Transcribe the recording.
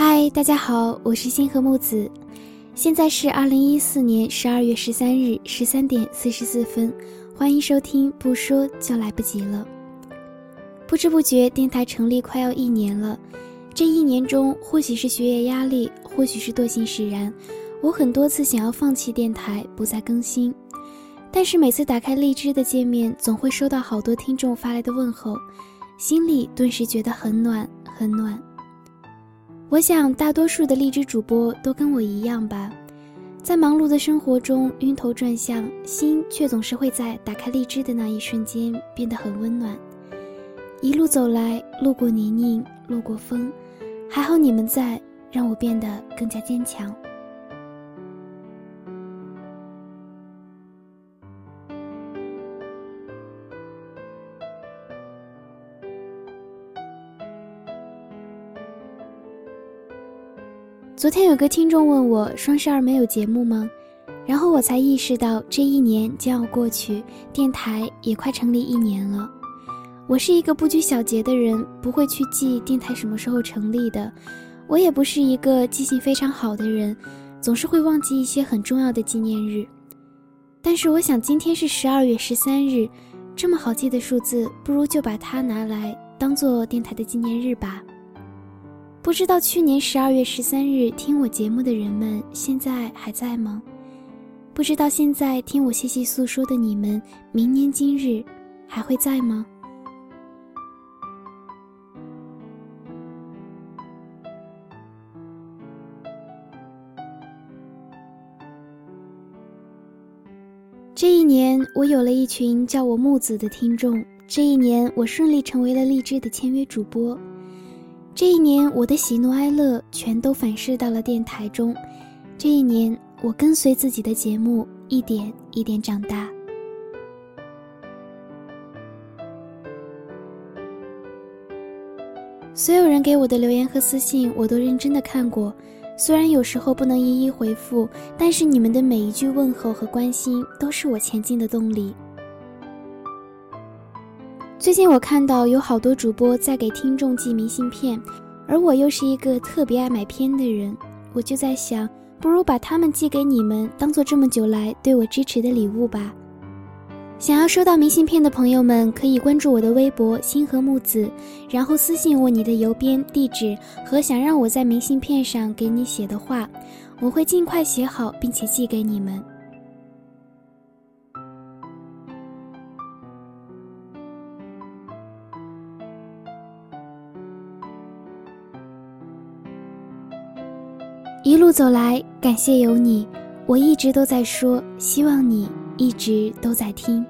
嗨，大家好，我是星河木子，现在是二零一四年十二月十三日十三点四十四分，欢迎收听，不说就来不及了。不知不觉，电台成立快要一年了，这一年中，或许是学业压力，或许是惰性使然，我很多次想要放弃电台，不再更新。但是每次打开荔枝的界面，总会收到好多听众发来的问候，心里顿时觉得很暖，很暖。我想大多数的荔枝主播都跟我一样吧，在忙碌的生活中晕头转向，心却总是会在打开荔枝的那一瞬间变得很温暖。一路走来，路过泥泞，路过风，还好你们在，让我变得更加坚强。昨天有个听众问我双十二没有节目吗？然后我才意识到这一年将要过去，电台也快成立一年了。我是一个不拘小节的人，不会去记电台什么时候成立的。我也不是一个记性非常好的人，总是会忘记一些很重要的纪念日。但是我想今天是十二月十三日，这么好记的数字，不如就把它拿来当做电台的纪念日吧。不知道去年十二月十三日听我节目的人们现在还在吗？不知道现在听我细细诉说的你们，明年今日还会在吗？这一年，我有了一群叫我木子的听众。这一年，我顺利成为了荔枝的签约主播。这一年，我的喜怒哀乐全都反噬到了电台中。这一年，我跟随自己的节目一点一点长大。所有人给我的留言和私信，我都认真的看过。虽然有时候不能一一回复，但是你们的每一句问候和关心，都是我前进的动力。最近我看到有好多主播在给听众寄明信片，而我又是一个特别爱买片的人，我就在想，不如把它们寄给你们，当做这么久来对我支持的礼物吧。想要收到明信片的朋友们，可以关注我的微博“星河木子”，然后私信我你的邮编地址和想让我在明信片上给你写的话，我会尽快写好并且寄给你们。一路走来，感谢有你。我一直都在说，希望你一直都在听。